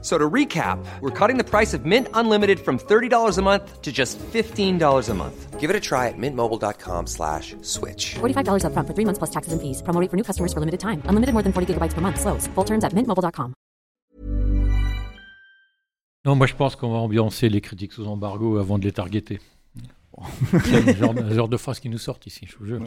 So to recap, we're cutting the price of Mint Unlimited from $30 a month to just $15 a month. Give it a try at mintmobile.com slash switch. $45 upfront for three months plus taxes and fees. Promo rate for new customers for limited time. Unlimited more than 40 gigabytes per month. Slows. Full terms at mintmobile.com. Non, moi je pense qu'on va ambiancer les critiques sous embargo avant de les targeter. C'est le genre, genre de phrase qui nous sortent ici, je vous jure. Ouais,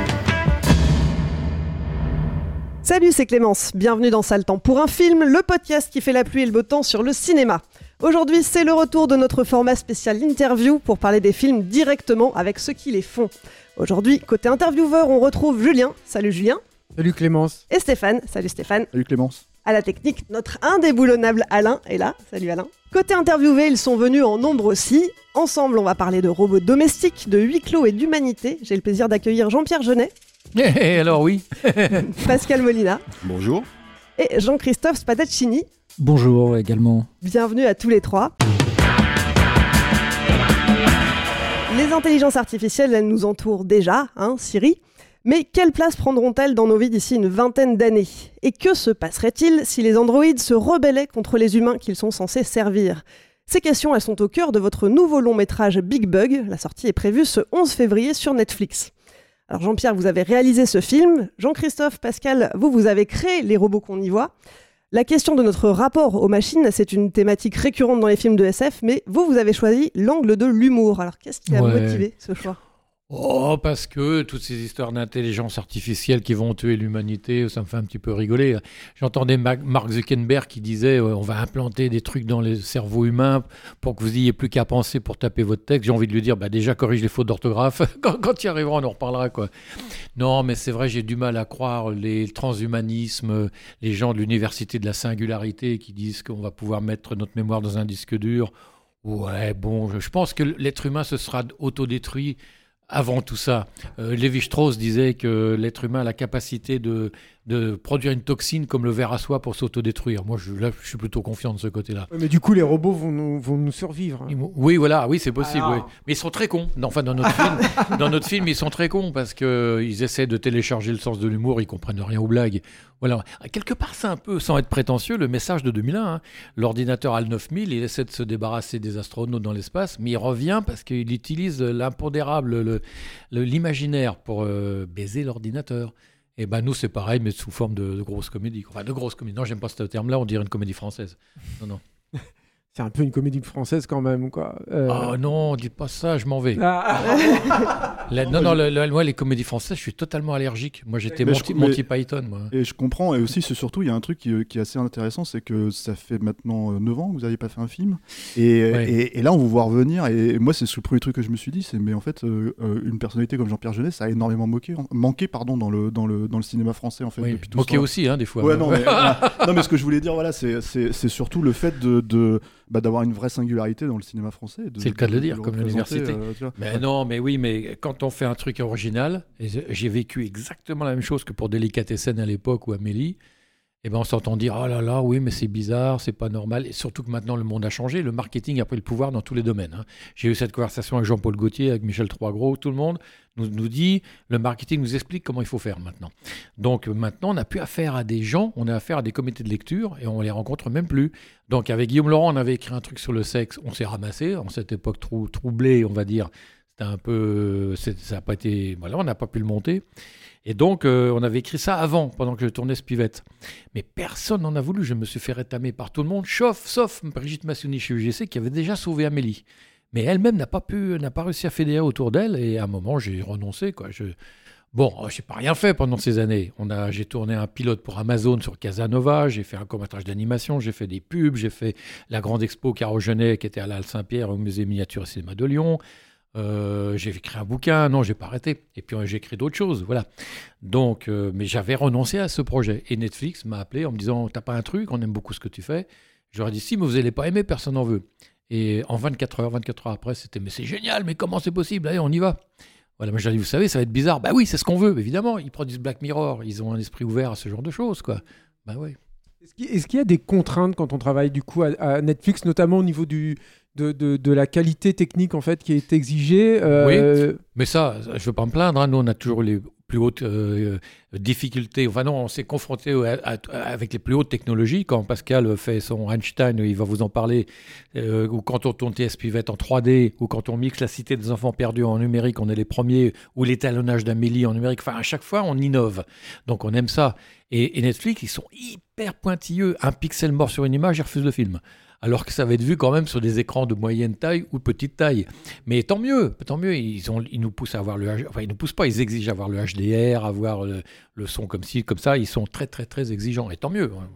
Salut, c'est Clémence. Bienvenue dans Sale Temps pour un film, le podcast qui fait la pluie et le beau temps sur le cinéma. Aujourd'hui, c'est le retour de notre format spécial interview pour parler des films directement avec ceux qui les font. Aujourd'hui, côté intervieweur, on retrouve Julien. Salut Julien. Salut Clémence. Et Stéphane. Salut Stéphane. Salut Clémence. À la technique, notre indéboulonnable Alain est là. Salut Alain. Côté interviewé, ils sont venus en nombre aussi. Ensemble, on va parler de robots domestiques, de huis clos et d'humanité. J'ai le plaisir d'accueillir Jean-Pierre Jeunet, Eh, alors oui, Pascal Molina Bonjour. et Jean-Christophe Spadaccini. Bonjour également. Bienvenue à tous les trois. Les intelligences artificielles, elles nous entourent déjà, hein, Siri. Mais quelle place prendront-elles dans nos vies d'ici une vingtaine d'années? Et que se passerait-il si les androïdes se rebellaient contre les humains qu'ils sont censés servir? Ces questions, elles sont au cœur de votre nouveau long métrage Big Bug. La sortie est prévue ce 11 février sur Netflix. Alors Jean-Pierre, vous avez réalisé ce film. Jean-Christophe, Pascal, vous, vous avez créé les robots qu'on y voit. La question de notre rapport aux machines, c'est une thématique récurrente dans les films de SF, mais vous, vous avez choisi l'angle de l'humour. Alors qu'est-ce qui a Ouais. motivé ce choix? Oh, parce que toutes ces histoires d'intelligence artificielle qui vont tuer l'humanité, ça me fait un petit peu rigoler. J'entendais Ma- Mark Zuckerberg qui disait euh, on va implanter des trucs dans les cerveaux humains pour que vous ayez plus qu'à penser pour taper votre texte. J'ai envie de lui dire bah, déjà corrige les fautes d'orthographe. quand, quand y arriveras, on en reparlera. quoi. Non, mais c'est vrai, j'ai du mal à croire les transhumanismes, les gens de l'université de la singularité qui disent qu'on va pouvoir mettre notre mémoire dans un disque dur. Ouais, bon, je pense que l'être humain se sera autodétruit avant tout ça. Euh, Lévi-Strauss disait que l'être humain a la capacité de, de produire une toxine comme le ver à soie pour s'autodétruire. Moi, je, là, je suis plutôt confiant de ce côté-là. Mais du coup, les robots vont nous, vont nous survivre. hein. Oui, voilà, oui, c'est possible. Alors. oui. Mais ils sont très cons. Non, Enfin, dans notre film, dans notre film, ils sont très cons parce que ils essaient de télécharger le sens de l'humour, ils comprennent rien aux blagues. Voilà. Quelque part, c'est un peu, sans être prétentieux, le message de 2001. hein. L'ordinateur HAL 9000, il essaie de se débarrasser des astronautes dans l'espace, mais il revient parce qu'il utilise l'impondérable, le- le- l'imaginaire pour euh, baiser l'ordinateur. Et ben nous, c'est pareil, mais sous forme de, de grosse comédie. Enfin, de grosse comédie. Non, j'aime pas ce terme-là, on dirait une comédie française. Non, non. C'est un peu une comédie française quand même, quoi. Euh, Oh non, dites pas ça, je m'en vais. ah, La- non, non, moi, les comédies françaises, je suis totalement allergique. Moi, j'étais Monty, Monty Python, moi. Et je comprends, et aussi, c'est surtout, il y a un truc qui, qui est assez intéressant, c'est que ça fait maintenant 9 ans que vous n'avez pas fait un film, et, Ouais. et, et là, on vous voit revenir, et moi, c'est le premier truc que je me suis dit, c'est, mais en fait, euh, euh, une personnalité comme Jean-Pierre Jeunet, ça a énormément moqué, manqué pardon, dans, le, dans, le, dans le cinéma français, en fait, Oui, depuis tout moqué aussi, hein, des fois. Ouais, non, mais, voilà. non, mais ce que je voulais dire, voilà, c'est, surtout le fait de, de, bah, d'avoir une vraie singularité dans le cinéma français. C'est le cas de le dire, comme l'université. euh. Mais non, mais oui, mais quand on fait un truc original, et j'ai- j'ai vécu exactement la même chose que pour Délicatessen à l'époque ou Amélie, eh ben on s'entend dire oh là là, oui, mais c'est bizarre, c'est pas normal. Et surtout que maintenant le monde a changé, le marketing a pris le pouvoir dans tous les domaines. hein. J'ai eu cette conversation avec Jean-Paul Gaultier, avec Michel Troisgros, tout le monde nous, nous dit le marketing nous explique comment il faut faire maintenant. Donc maintenant, on n'a plus affaire à des gens, on a affaire à des comités de lecture et on les rencontre même plus. Donc avec Guillaume Laurent, on avait écrit un truc sur le sexe, on s'est ramassé en cette époque trou- troublée, on va dire. C'était un peu. Ça n'a pas été. Voilà, on n'a pas pu le monter. Et donc, euh, on avait écrit ça avant, pendant que je tournais Spivette. Mais personne n'en a voulu. Je me suis fait rétamer par tout le monde, sauf, sauf Brigitte Massouni chez UGC, qui avait déjà sauvé Amélie. Mais elle-même n'a pas pu, n'a pas réussi à fédérer autour d'elle. Et à un moment, j'ai renoncé. Quoi. Je, bon, je n'ai pas rien fait pendant ces années. On a, j'ai tourné un pilote pour Amazon sur Casanova. J'ai fait un court-métrage d'animation. J'ai fait des pubs. J'ai fait la grande expo Caro Genet, qui était à la Saint-Pierre, au musée miniature et cinéma de Lyon. Euh, j'ai écrit un bouquin, non, j'ai pas arrêté. Et puis j'ai écrit d'autres choses, voilà. Donc, euh, mais j'avais renoncé à ce projet. Et Netflix m'a appelé en me disant, t'as pas un truc, on aime beaucoup ce que tu fais. J'aurais dit, si, mais vous allez pas aimer, personne n'en veut. Et en 24 heures, 24 heures après, c'était, mais c'est génial, mais comment c'est possible? Allez, on y va. Voilà, moi j'ai dit, vous savez, ça va être bizarre. Bah oui, c'est ce qu'on veut, évidemment. Ils produisent Black Mirror, ils ont un esprit ouvert à ce genre de choses, quoi. Bah oui. Est-ce qu'il y a des contraintes quand on travaille du coup à Netflix, notamment au niveau du, de, la qualité technique en fait qui est exigée euh, Oui, mais ça, je ne veux pas me plaindre. hein. Nous, on a toujours les plus hautes euh, difficultés. Enfin non, on s'est confronté avec les plus hautes technologies. Quand Pascal fait son Einstein, il va vous en parler, euh, ou quand on tourne TS Pivette en 3D, ou quand on mixe la cité des enfants perdus en numérique, on est les premiers, ou l'étalonnage d'Amélie en numérique. Enfin, à chaque fois, on innove. Donc, on aime ça. Et Netflix, ils sont hyper pointilleux. Un pixel mort sur une image, ils refusent le film alors que ça va être vu quand même sur des écrans de moyenne taille ou petite taille. Mais tant mieux, tant mieux, ils, nous poussent à avoir le enfin ils nous poussent pas, ils exigent avoir le HDR, avoir le, son comme ci, comme ça, ils sont très très très exigeants, et tant mieux. hein.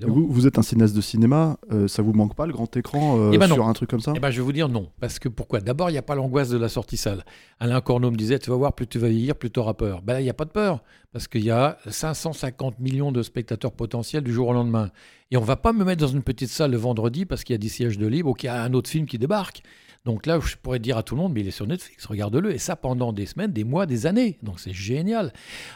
Vous, vous êtes un cinéaste de cinéma, euh, ça vous manque pas le grand écran euh, Eh ben sur un truc comme ça Eh ben, je vais vous dire non. Parce que pourquoi? D'abord, il n'y a pas l'angoisse de la sortie salle. Alain Corneau me disait, tu vas voir, plus tu vas vieillir, plus tu auras peur. Ben là, il n'y a pas de peur. Parce qu'il y a 550 millions de spectateurs potentiels du jour au lendemain. Et on va pas me mettre dans une petite salle le vendredi parce qu'il y a 10 sièges de libre ou qu'il y a un autre film qui débarque. Donc là, je pourrais dire à tout le monde, mais il est sur Netflix, regarde-le. Et ça pendant des semaines, des mois, des années. Donc c'est génial.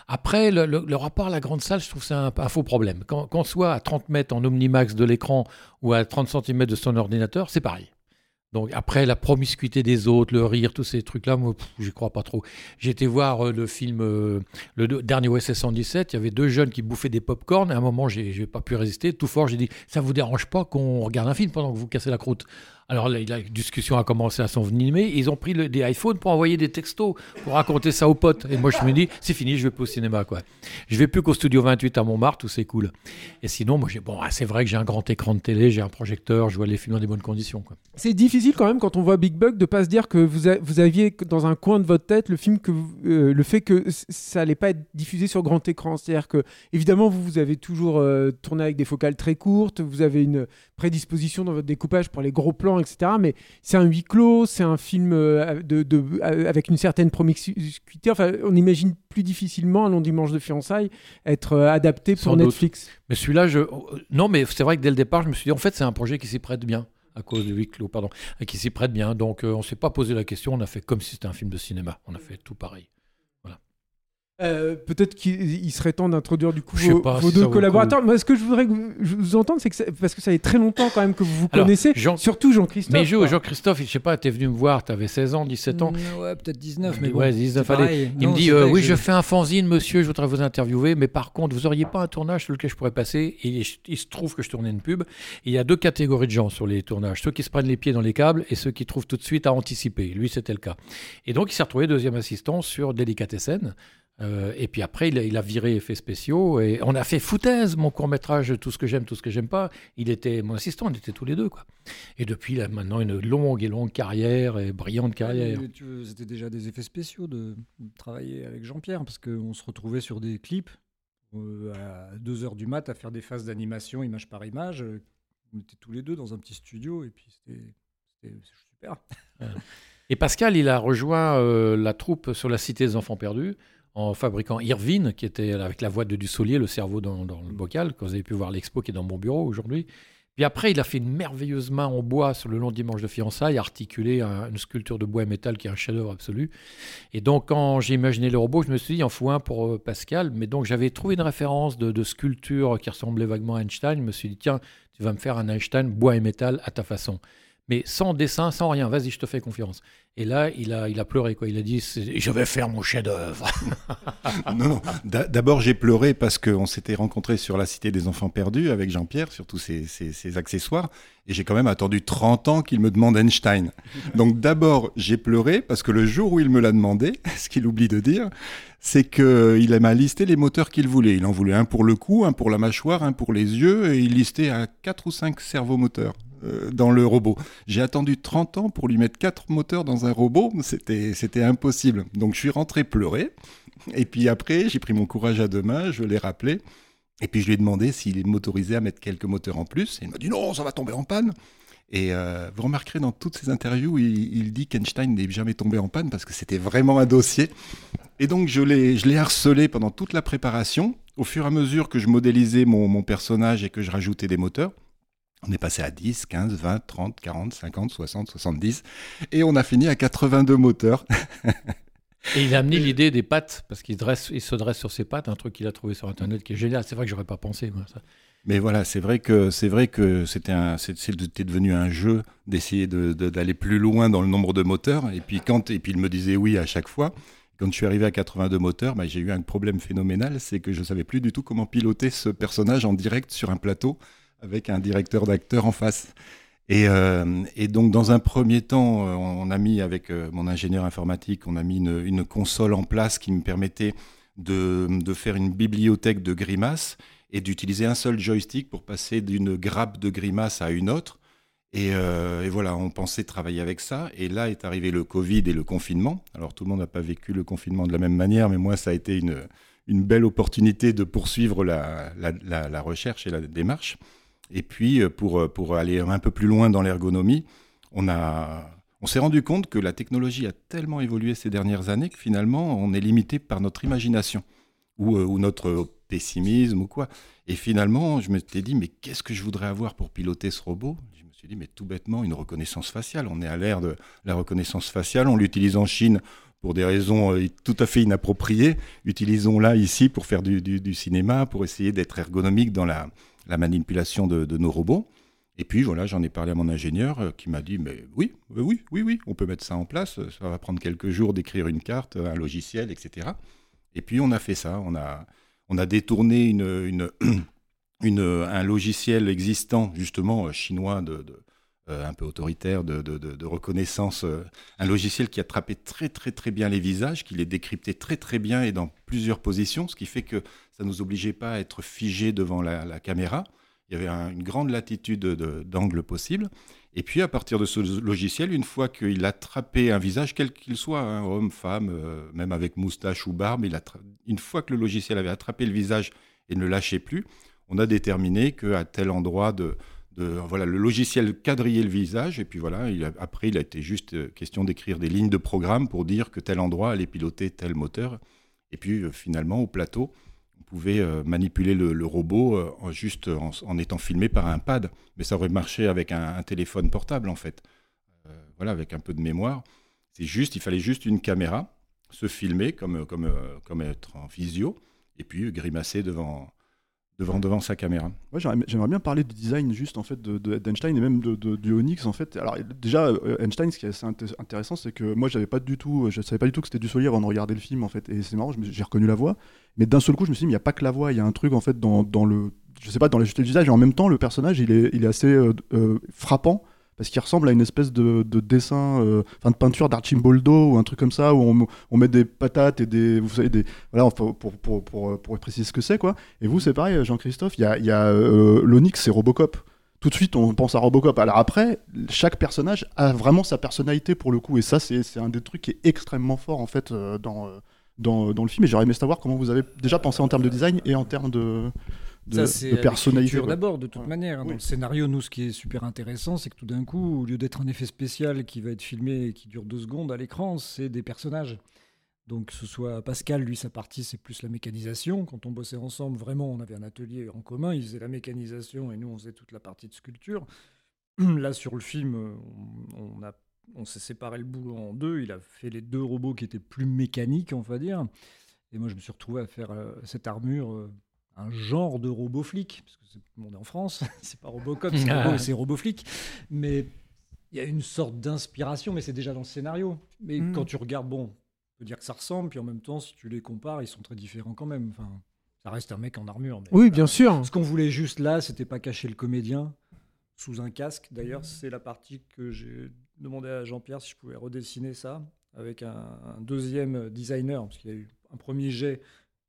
Après, le, rapport à la grande salle, je trouve c'est un, faux problème. Qu'on soit à 30 mètres en omnimax de l'écran ou à 30 cm de son ordinateur, c'est pareil. Donc après, la promiscuité des autres, le rire, tous ces trucs-là, moi, j'y crois pas trop. Été voir euh, le film, euh, le de- dernier OSS 117, il y avait deux jeunes qui bouffaient des pop-corn, et à un moment, j'ai pas pu résister, tout fort, j'ai dit, ça vous dérange pas qu'on regarde un film pendant que vous cassez la croûte? Alors la discussion a commencé à s'envenimer. Ils ont pris des iPhones pour envoyer des textos, pour raconter ça aux potes. Et moi, je me dis, c'est fini, je vais plus au cinéma. quoi. Je vais plus qu'au Studio 28 à Montmartre, où c'est cool. Et sinon, moi, ah, c'est vrai que j'ai un grand écran de télé, j'ai un projecteur, je vois les films dans des bonnes conditions. C'est difficile quand même quand on voit Big Bug de pas se dire que vous, a- vous aviez dans un coin de votre tête le film que euh, le fait que ça allait pas être diffusé sur grand écran. C'est-à-dire que évidemment vous, vous avez toujours euh, tourné avec des focales très courtes, vous avez une prédisposition dans votre découpage pour les gros plans, etc. Mais c'est un huis clos, c'est un film euh, de, de- euh, avec une certaine promiscuité. Enfin, on imagine plus difficilement un long dimanche de fiançailles être euh, adapté pour Sans doute. Netflix. Mais celui-là, je... non, mais c'est vrai que dès le départ, je me suis dit, en fait, c'est un projet qui s'y prête bien. À cause de huis clos, pardon, qui s'y prête bien. Donc, euh, on s'est pas posé la question, on a fait comme si c'était un film de cinéma. On a fait tout pareil. Euh, Peut-être qu'il il serait temps d'introduire du coup vos, pas vos si deux collaborateurs. Moi, ce que je voudrais que vous, je vous entende, c'est que ça- parce que ça fait très longtemps quand même que vous vous Alors, connaissez, Jean- surtout Jean-Christophe. Mais. Jean-Christophe, je sais pas, t'es venu me voir, t'avais 16 ans, 17 ans. Mm, Ouais, peut-être 19, mais bon, ouais, c'est 19, allez. Il Non, me dit euh, Oui, je fais un fanzine, monsieur, je voudrais vous interviewer, mais par contre, vous auriez pas un tournage sur lequel je pourrais passer? Et il se trouve que je tournais une pub. Il y a deux catégories de gens sur les tournages ceux qui se prennent les pieds dans les câbles et ceux qui trouvent tout de suite à anticiper. Lui, c'était le cas. Et donc, il s'est retrouvé deuxième assistant sur Delicatessen. Euh, et puis après, il a, il a viré effets spéciaux. Et on a fait foutaise, mon court-métrage, tout ce que j'aime, tout ce que j'aime pas. Il était mon assistant, on était tous les deux. Quoi. Et depuis, il a maintenant une longue et longue carrière, et brillante carrière. Tu veux, C'était déjà des effets spéciaux de, travailler avec Jean-Pierre, parce qu'on se retrouvait sur des clips euh, à 2h du mat à faire des phases d'animation image par image. Euh, On était tous les deux dans un petit studio, et puis c'était c'était super. Et Pascal, il a rejoint euh, la troupe sur la Cité des Enfants Perdus en fabriquant Irvine, qui était avec la voix de Dussolier, le cerveau dans, dans le bocal, que vous avez pu voir l'expo qui est dans mon bureau aujourd'hui. Puis après, il a fait une merveilleuse main en bois sur le long dimanche de fiançailles, articulé un- une sculpture de bois et métal qui est un chef-d'œuvre absolu. Et donc, quand j'ai imaginé le robot, je me suis dit, il en faut un pour euh, Pascal. Mais donc, j'avais trouvé une référence de, de sculpture qui ressemblait vaguement à Einstein. Je me suis dit, tiens, tu vas me faire un Einstein bois et métal à ta façon. Mais sans dessin, sans rien. Vas-y, je te fais confiance. Et là, il a, il a pleuré, quoi. Il a dit Je vais faire mon chef-d'œuvre. non, non. D'a- D'abord, j'ai pleuré parce qu'on s'était rencontrés sur la Cité des Enfants Perdus avec Jean-Pierre, sur tous ses, accessoires. Et j'ai quand même attendu 30 ans qu'il me demande Einstein. Donc d'abord, j'ai pleuré parce que le jour où il me l'a demandé, ce qu'il oublie de dire, c'est qu'il m'a listé les moteurs qu'il voulait. Il en voulait un pour le cou, un pour la mâchoire, un pour les yeux, et il listait à 4 ou 5 servomoteurs dans le robot. J'ai attendu 30 ans pour lui mettre 4 moteurs dans un robot, c'était c'était impossible. Donc je suis rentré pleurer, et puis après, j'ai pris mon courage à deux mains, je l'ai rappelé, et puis je lui ai demandé s'il m'autorisait à mettre quelques moteurs en plus, et il m'a dit non, ça va tomber en panne. Et euh, vous remarquerez dans toutes ces interviews, il, il dit qu'Einstein n'est jamais tombé en panne parce que c'était vraiment un dossier. Et donc je l'ai, je l'ai harcelé pendant toute la préparation. Au fur et à mesure que je modélisais mon personnage et que je rajoutais des moteurs, on est passé à 10, 15, 20, 30, 40, 50, 60, 70. Et on a fini à 82 moteurs. Et il a amené l'idée des pattes, parce qu'il dresse, il se dresse sur ses pattes, un truc qu'il a trouvé sur Internet qui est génial. C'est vrai que j'aurais pas pensé, moi. Ça. Mais voilà, c'est vrai que c'est vrai que c'était devenu un jeu d'essayer de- de- d'aller plus loin dans le nombre de moteurs. Et puis quand, et puis il me disait oui à chaque fois. Quand je suis arrivé à 82 moteurs, bah, j'ai eu un problème phénoménal, c'est que je savais plus du tout comment piloter ce personnage en direct sur un plateau avec un directeur d'acteurs en face. Et, euh, donc, dans un premier temps, euh, on a mis avec euh, mon ingénieur informatique, on a mis une, console en place qui me permettait de, faire une bibliothèque de grimaces et d'utiliser un seul joystick pour passer d'une grappe de grimaces à une autre. Et, voilà, on pensait travailler avec ça. Et là est arrivé le Covid et le confinement. Alors tout le monde n'a pas vécu le confinement de la même manière, mais moi, ça a été une, belle opportunité de poursuivre la recherche et la démarche. Et puis, euh, pour, euh, pour aller un peu plus loin dans l'ergonomie, on, on s'est rendu compte que la technologie a tellement évolué ces dernières années que finalement, on est limité par notre imagination ou, euh, notre pessimisme ou quoi. Et finalement, je me suis dit, mais qu'est-ce que je voudrais avoir pour piloter ce robot? Je me suis dit, mais tout bêtement, une reconnaissance faciale. On est à l'ère de la reconnaissance faciale. On l'utilise en Chine pour des raisons tout à fait inappropriées. Utilisons-la ici pour faire du cinéma, pour essayer d'être ergonomique dans la, la manipulation de, nos robots. Et puis voilà, j'en ai parlé à mon ingénieur euh, qui m'a dit, mais oui, euh, oui, oui, oui, on peut mettre ça en place. Euh, Ça va prendre quelques jours d'écrire une carte, un logiciel, etc. Et puis on a fait ça. On a, détourné une, un logiciel existant, justement, euh, chinois, de, euh, un peu autoritaire, de, reconnaissance. euh, un logiciel qui attrapait très, très, très bien les visages, qui les décryptait très, très bien et dans plusieurs positions, ce qui fait que ça ne nous obligeait pas à être figé devant la, caméra. Il y avait un- une grande latitude de- d'angle possible. Et puis, à partir de ce logiciel, une fois qu'il attrapait un visage, quel qu'il soit, hein, homme, femme, euh, même avec moustache ou barbe, une fois que le logiciel avait attrapé le visage et ne le lâchait plus, on a déterminé qu'à tel endroit de, voilà, le logiciel quadrillait le visage, et puis voilà, il a- après, il a été juste euh, question d'écrire des lignes de programme pour dire que tel endroit allait piloter tel moteur. Et puis, euh, finalement, au plateau, on pouvait euh, manipuler le, robot en, juste en, étant filmé par un pad. Mais ça aurait marché avec un, téléphone portable, en fait. Voilà, avec un peu de mémoire. C'est juste, il fallait juste une caméra, se filmer comme, comme, comme être en visio, et puis grimacer devant, devant, devant sa caméra. J'aimerais bien parler du design juste en fait de, de- d'Einstein et même de, de- du Onyx en fait. Alors déjà euh, Einstein, ce qui est assez inté- intéressant, c'est que moi j'avais pas du tout, je savais pas du tout que c'était du Solier avant de regarder le film en fait. Et c'est marrant, j'ai reconnu la voix, mais d'un seul coup je me suis dit il y a pas que la voix, il y a un truc en fait dans, dans le, je sais pas dans le visage et en même temps le personnage il est, il est assez euh, euh, frappant parce qu'il ressemble à une espèce de, de dessin, euh, enfin de peinture d'Archimboldo ou un truc comme ça où on, met des patates et des, vous savez des, voilà pour, pour, pour, pour préciser ce que c'est quoi. Et vous c'est pareil Jean-Christophe, il y a, y a euh, l'Onyx c'est Robocop. Tout de suite on pense à Robocop. Alors après chaque personnage a vraiment sa personnalité pour le coup et ça c'est un des trucs qui est extrêmement fort en fait euh, dans dans, dans le film et j'aurais aimé savoir comment vous avez déjà pensé en termes de design et en termes de, de, Ça, c'est de personnalité. d'abord, de toute Ouais. manière. Dans Oui. le scénario, nous, ce qui est super intéressant, c'est que tout d'un coup, au lieu d'être un effet spécial qui va être filmé et qui dure deux secondes à l'écran, c'est des personnages. Donc, que ce soit Pascal, lui, sa partie, c'est plus la mécanisation. Quand on bossait ensemble, vraiment, on avait un atelier en commun. Il faisait la mécanisation et nous, on faisait toute la partie de sculpture. Là, sur le film, on, on a, on s'est séparé le boulot en deux. Il a fait les deux robots qui étaient plus mécaniques, on va dire. Et moi, je me suis retrouvé à faire euh, cette armure, euh, un genre de robot flic, parce que c'est- on est en France, c'est pas Robocop, c'est Ah. robot, c'est robot flic. Mais Il y a une sorte d'inspiration, mais c'est déjà dans le scénario. Mais Mm. quand tu regardes, bon, on peut dire que ça ressemble, puis en même temps, si tu les compares, ils sont très différents quand même. Enfin, ça reste un mec en armure. mais Oui, bien sûr. Ce qu'on voulait juste là, c'était pas cacher le comédien sous un casque. D'ailleurs, c'est la partie que j'ai demandé à Jean-Pierre si je pouvais redessiner ça avec un, un deuxième designer, parce qu'il y a eu un premier jet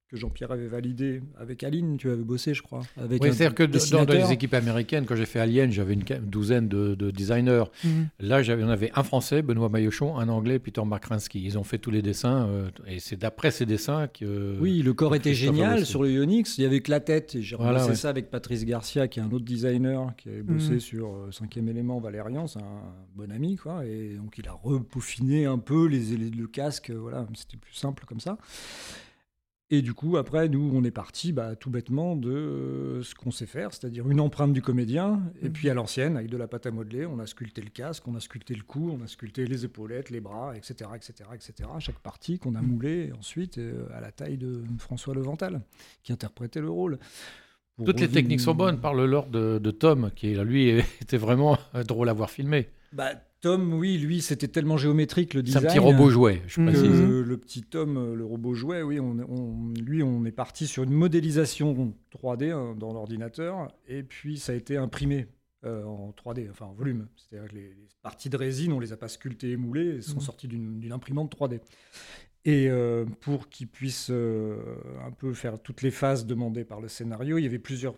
que Jean-Pierre avait validé avec Aline, tu avais bossé, je crois. Avec Oui, un c'est-à-dire que dans- les équipes américaines, quand j'ai fait Alien, j'avais une, douzaine de, de designers. Mhm. Là, j'avais- on avait un Français, Benoît Maillochon, un Anglais, Peter Markranski. Ils ont fait tous les dessins, euh, et c'est d'après ces dessins que... Oui, le corps était génial sur le Ionix. Il y avait que la tête. Et j'ai Voilà, ouais. ça avec Patrice Garcia, qui est un autre designer qui avait bossé Mhm. sur euh, Cinquième élément Valérian. C'est un bon ami, quoi. Et donc, il a repaufiné un peu les, les- le casque. Voilà, c'était plus simple comme ça. Et du coup, après, nous, on est parti bah, tout bêtement de euh, ce qu'on sait faire, c'est-à-dire une empreinte du comédien, et puis à l'ancienne, avec de la pâte à modeler, on a sculpté le casque, on a sculpté le cou, on a sculpté les épaulettes, les bras, etc., etc., etc. Chaque partie qu'on a moulée ensuite euh, à la taille de François Levental, qui interprétait le rôle. Pour Toutes les techniques sont bonnes. Parle-leur de, de Tom, qui, lui, était vraiment drôle à voir filmer. Bah, Tom, oui, lui, c'était tellement géométrique le C'est un design. petit robot jouet, je précise. le, le petit Tom, euh, le robot jouet, oui, on, on- lui, on est parti sur une modélisation 3D hein, dans l'ordinateur, et puis ça a été imprimé euh, en 3D, enfin en volume. C'est-à-dire que les, les parties de résine, on les a pas sculptées et moulées, elles sont Mhm. sorties d'une imprimante 3D. Et euh, pour qu'ils puissent euh, un peu faire toutes les phases demandées par le scénario, il y avait plusieurs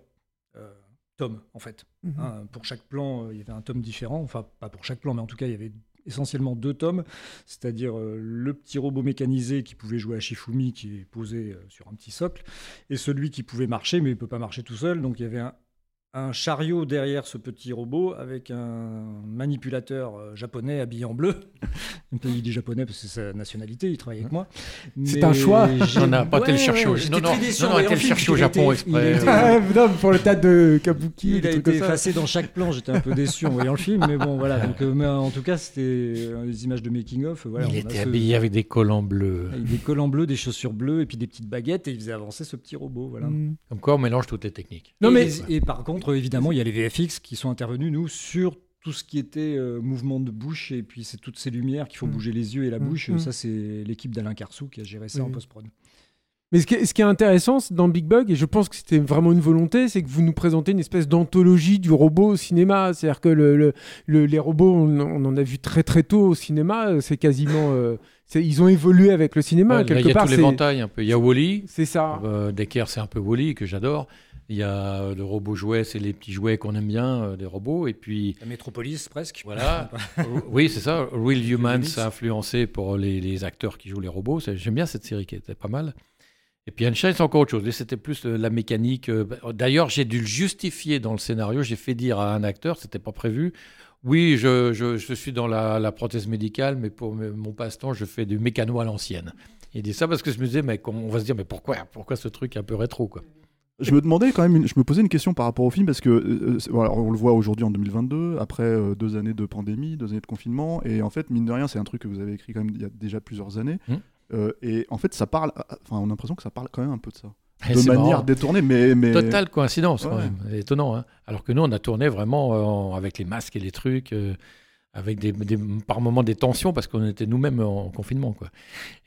tomes, en fait. Mhm. Hein, pour chaque plan, euh, il y avait un tome différent. Enfin, pas pour chaque plan, mais en tout cas, il y avait essentiellement deux tomes, c'est-à-dire euh, le petit robot mécanisé qui pouvait jouer à Shifumi, qui est posé euh, sur un petit socle, et celui qui pouvait marcher, mais il ne peut pas marcher tout seul. Donc il y avait un, un chariot derrière ce petit robot avec un manipulateur euh, japonais habillé en bleu. il dit japonais parce que c'est sa nationalité, il travaille avec moi. C'est un choix. On n'a pas été le chercher au- j'étais non, non, non, en on a voyant été le le film, chercher au il a Japon été- il a exprès, été- Ah, non, pour le tas de Kabuki. il des a été effacé dans chaque plan, j'étais un peu déçu en voyant le film, mais bon voilà. Donc, euh, mais en tout cas, c'était euh, des images de making of. Voilà, il on a était ce- habillé avec des collants bleus. avec des collants bleus, des chaussures bleues et puis des petites baguettes et il faisait avancer ce petit robot. Voilà. Mm. Comme quoi, on mélange toutes les techniques. Non, mais- et par contre, évidemment, il y a les VFX qui sont intervenus, nous, sur tout ce qui était euh, mouvement de bouche et puis c'est toutes ces lumières qu'il faut Mm. bouger les yeux et la Mm, bouche. mm. Ça, c'est l'équipe d'Alain Carsou qui a géré ça Oui, en post-prod. Mais ce qui, est, ce qui est intéressant dans Big Bug, et je pense que c'était vraiment une volonté, c'est que vous nous présentez une espèce d'anthologie du robot au cinéma. C'est-à-dire que le, le- le- les robots, on, on en a vu très très tôt au cinéma. C'est quasiment. euh, ils ont évolué avec le cinéma. Ouais, là, quelque il y a part, tout l'éventail un peu. Il y a Wally. C'est ça. Euh, Decker, c'est un peu Wally que j'adore. Il y a euh, le robot jouet, c'est les petits jouets qu'on aime bien, euh, des robots. Et puis, La métropolis, presque. voilà. oui, c'est ça. Real Humans a influencé pour les, les acteurs qui jouent les robots. J'aime bien cette série qui était pas mal. Et puis Einstein, c'est encore autre chose. C'était plus euh, la mécanique. euh, D'ailleurs, j'ai dû le justifier dans le scénario. J'ai fait dire à un acteur, c'était pas prévu. Oui, je, je- je suis dans la, la prothèse médicale, mais pour mon passe-temps, je fais du mécano à l'ancienne. Il dit ça parce que je me disais, mais on va se dire, mais pourquoi, pourquoi ce truc un peu rétro, quoi? Je me demandais quand même, une- je me posais une question par rapport au film parce que euh, c'est- voilà, on le voit aujourd'hui en 2022, après euh, deux années de pandémie, deux années de confinement, et en fait, mine de rien, c'est un truc que vous avez écrit quand même il y a déjà plusieurs années, Hmm. Euh, et en fait, ça parle, enfin, on a l'impression que ça parle quand même un peu de ça, Et de c'est manière marrant. détournée, mais, mais Totale coïncidence, quand même. Étonnant. Hein Alors que nous, on a tourné vraiment euh, en- avec les masques et les trucs, euh, avec des, par moments des tensions, parce qu'on était nous-mêmes en confinement. Quoi.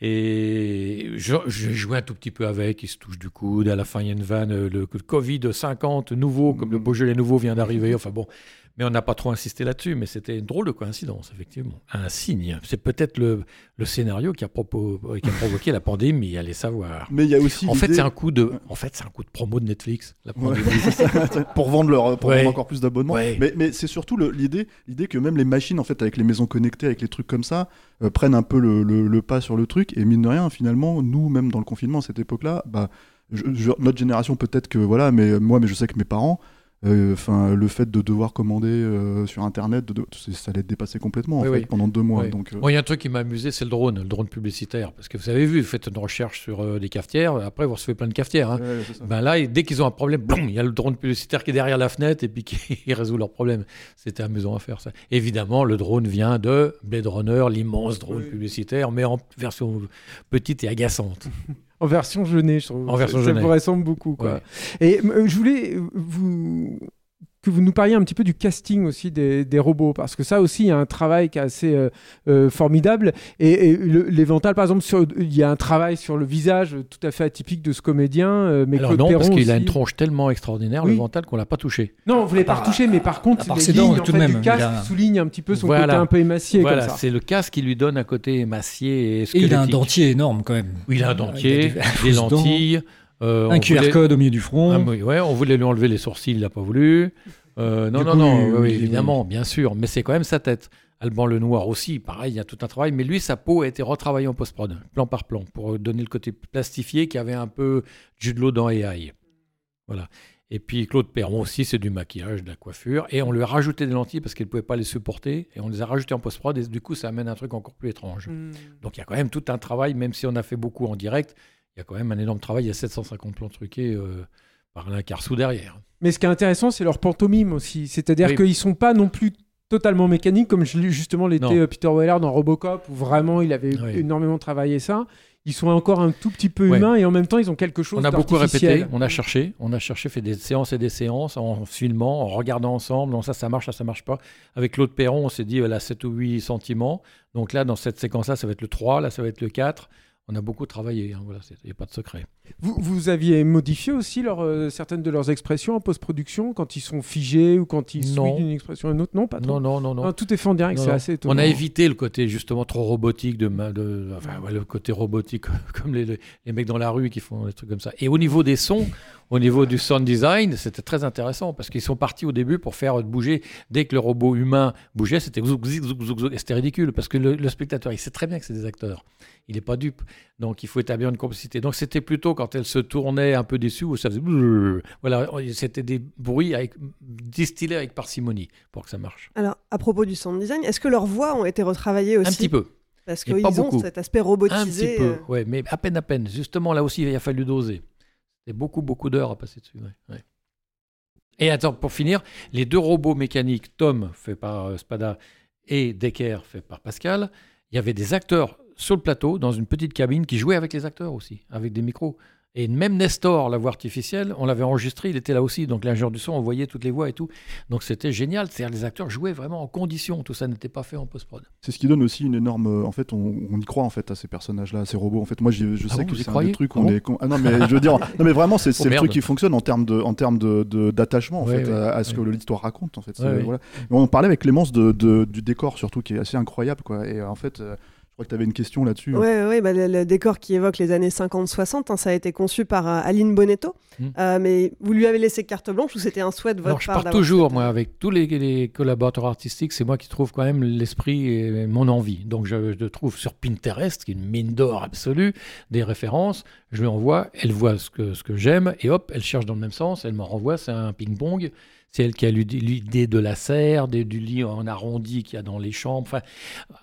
Et je jouais un tout petit peu avec, il se touche du coude. À la fin, il y a une vanne, le, le Covid 50 nouveau, comme le Beaujolais nouveau vient d'arriver. Enfin bon. Mais on n'a pas trop insisté là-dessus, mais c'était une drôle de coïncidence, effectivement. Un signe. C'est peut-être le, le scénario qui a, qui a provoqué la pandémie, allez savoir. Mais il y a aussi En fait, c'est un coup de, en fait, c'est un coup de promo de Netflix. La pandémie. pour vendre leur, pour Ouais. vendre encore plus d'abonnements. Ouais. Mais, mais c'est surtout l'idée, l'idée que même les machines, en fait, avec les maisons connectées, avec les trucs comme ça, euh, prennent un peu le, le- le pas sur le truc. Et mine de rien, finalement, nous, même dans le confinement à cette époque-là, bah, je- je- notre génération peut-être que voilà, mais moi, mais je sais que mes parents. Euh, Enfin, le fait de devoir commander euh, sur internet, de- ça allait dépasser complètement en Oui, fait, oui. pendant deux mois. Oui. Donc, euh, il y a un truc qui m'a amusé, c'est le drone, le drone publicitaire. Parce que vous avez vu, vous faites une recherche sur euh, des cafetières, après vous recevez plein de cafetières. hein. Ouais. Ben là, dès qu'ils ont un problème, boum, il y a le drone publicitaire qui est derrière la fenêtre et puis qui résout leur problème. C'était amusant à faire ça. Évidemment, le drone vient de Blade Runner, l'immense drone publicitaire, mais en version petite et agaçante. En version jeunée, je trouve. En version ça, jeunée. Ça vous ressemble beaucoup, quoi. Ouais. Et euh, je voulais vous que vous nous parliez un petit peu du casting aussi des, des robots, parce que ça aussi, il y a un travail qui est assez euh, euh, formidable. Et, et l'Évental, par exemple, sur- il y a un travail sur le visage tout à fait atypique de ce comédien. euh, mais Alors Claude non, parce Perron qu'il a une tronche tellement extraordinaire, Oui. le Vental, qu'on l'a pas touché. Non, on voulait pas retoucher, mais par contre, les lignes, dents, en tout de fait, même, du casque il a- soulignent un petit peu son Voilà. côté un peu émacié Voilà, c'est le casque qui lui donne un côté émacié et il a un dentier énorme quand même. Oui, il a un Il a dentier, des- des, fausses dents, lentilles. Euh, un on QR voulait- code au milieu du front. Ah, oui, ouais, on voulait lui enlever les sourcils, il n'a pas voulu. Euh, non, non, non, oui, oui, oui, oui, oui. évidemment, bien sûr, mais c'est quand même sa tête. Alban Lenoir aussi, pareil, il y a tout un travail, mais lui, sa peau a été retravaillée en post-prod, plan par plan, pour donner le côté plastifié qui avait un peu Jude Law dans AI. Voilà. Et puis Claude Perron aussi, c'est du maquillage, de la coiffure, et on lui a rajouté des lentilles parce qu'il ne pouvait pas les supporter, et on les a rajoutées en post-prod, et du coup, ça amène un truc encore plus étrange. Mm. Donc il y a quand même tout un travail, même si on a fait beaucoup en direct, il y a quand même un énorme travail, il y a 750 plans truqués euh, par l'un Carsou derrière. Mais ce qui est intéressant, c'est leur pantomime aussi. C'est-à-dire Oui. qu'ils sont pas non plus totalement mécaniques, comme je justement l'était euh, Peter Weller dans Robocop, où vraiment il avait Oui. énormément travaillé ça. Ils sont encore un tout petit peu Ouais. humains et en même temps, ils ont quelque chose On a beaucoup répété, on a cherché, on a cherché, fait des séances et des séances en filmant, en regardant ensemble. Non, ça, ça marche, ça, ça marche pas. Avec Claude Perron, on s'est dit, elle a 7 ou 8 sentiments. Donc là, dans cette séquence-là, ça va être le 3, là, ça va être le 4. On a beaucoup travaillé, hein, voilà, il n'y a pas de secret. Vous, vous aviez modifié aussi leur, euh, certaines de leurs expressions en post-production quand ils sont figés ou quand ils switchent d'une expression à une autre? Non, pas trop. Non, non, non, non. Tout est fait en direct, c'est assez étonnant. On a évité le côté justement trop robotique de, ma- de enfin, ouais, le côté robotique comme les, les- les mecs dans la rue qui font des trucs comme ça. Et au niveau des sons, au niveau du sound design, c'était très intéressant parce qu'ils sont partis au début pour faire bouger dès que le robot humain bougeait, c'était zouk zouk zouk zouk et c'était ridicule parce que le, le spectateur, il sait très bien que c'est des acteurs. Il n'est pas dupe. Donc il faut établir une complicité. Donc c'était plutôt quand elle se tournait un peu déçue où ça faisait voilà, c'était des bruits avec distillés avec parcimonie pour que ça marche. Alors, à propos du sound design, est-ce que leurs voix ont été retravaillées aussi Un petit peu. Parce qu'ils ont beaucoup. cet aspect robotisé. Un petit peu, euh, ouais, mais à peine, à peine. Justement, là aussi, il a fallu doser. C'est beaucoup, beaucoup d'heures à passer dessus. ouais, ouais. Et attends, pour finir, les deux robots mécaniques, Tom, fait par euh, Spada, et Decker, fait par Pascal, il y avait des acteurs sur le plateau, dans une petite cabine, qui jouaient avec les acteurs aussi, avec des micros. Et même Nestor, la voix artificielle, on l'avait enregistré, il était là aussi. Donc l'ingénieur du son, on voyait toutes les voix et tout. Donc c'était génial. C'est-à-dire les acteurs jouaient vraiment en condition. Tout ça n'était pas fait en post-prod. C'est ce qui donne aussi une énorme. euh, En fait, on, on y croit en fait à ces personnages-là, à ces robots. En fait, moi, je Ah sais bon, que c'est un trucs Ah on bon est. Ah non, mais je veux dire, non, mais vraiment, c'est Oh, le truc qui fonctionne en termes de, en termes de d'attachement en fait à, à ce que l'histoire raconte en fait. Voilà. On parlait avec Clémence de, de- du décor surtout qui est assez incroyable quoi. Et euh, en fait, euh, je crois que tu avais une question là-dessus. Ouais, ouais, bah, le, le décor qui évoque les années 50-60, hein, ça a été conçu par euh, Aline Bonetto. Mm. Euh, mais vous lui avez laissé carte blanche ou c'était un souhait de votre Alors, je part pars d'avoir toujours, cette- moi, avec tous les, les collaborateurs artistiques, c'est moi qui trouve quand même l'esprit et mon envie. Donc, je, je trouve sur Pinterest, qui est une mine d'or absolue, des références. Je lui envoie, elle voit ce que, ce que j'aime, et hop, elle cherche dans le même sens, elle m'en renvoie, c'est un ping-pong. C'est elle qui a l'idée- l'idée de la serre, des- du lit en arrondi qu'il y a dans les chambres. Enfin,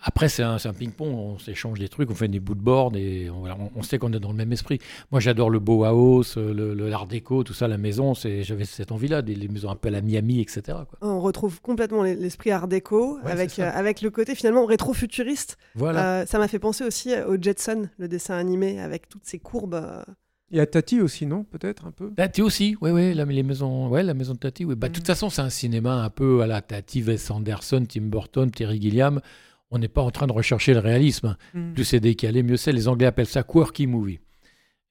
après, c'est un, ping-pong, on s'échange des trucs, on fait des bouts de board, et on, voilà, on- on sait qu'on est dans le même esprit. Moi, j'adore le Bauhaus, le, le l'art déco, tout ça, la maison, j'avais cette envie-là, des les maisons un peu à la Miami, etc. quoi. On retrouve complètement l'es- l'esprit art déco Ouais, avec, euh, avec le côté finalement rétro-futuriste. Voilà. Euh, ça m'a fait penser aussi au Jetson, le dessin animé avec toutes ces courbes. euh. Il y a Tati aussi, non Peut-être un peu? Tati aussi, oui, oui, la, les maisons, ouais, la maison de Tati, oui. Bah, De toute façon, c'est un cinéma un peu à la Tati, Wes Anderson, Tim Burton, Terry Gilliam. On n'est pas en train de rechercher le réalisme. Mm. Plus c'est décalé, mieux c'est. Les Anglais appellent ça quirky movie.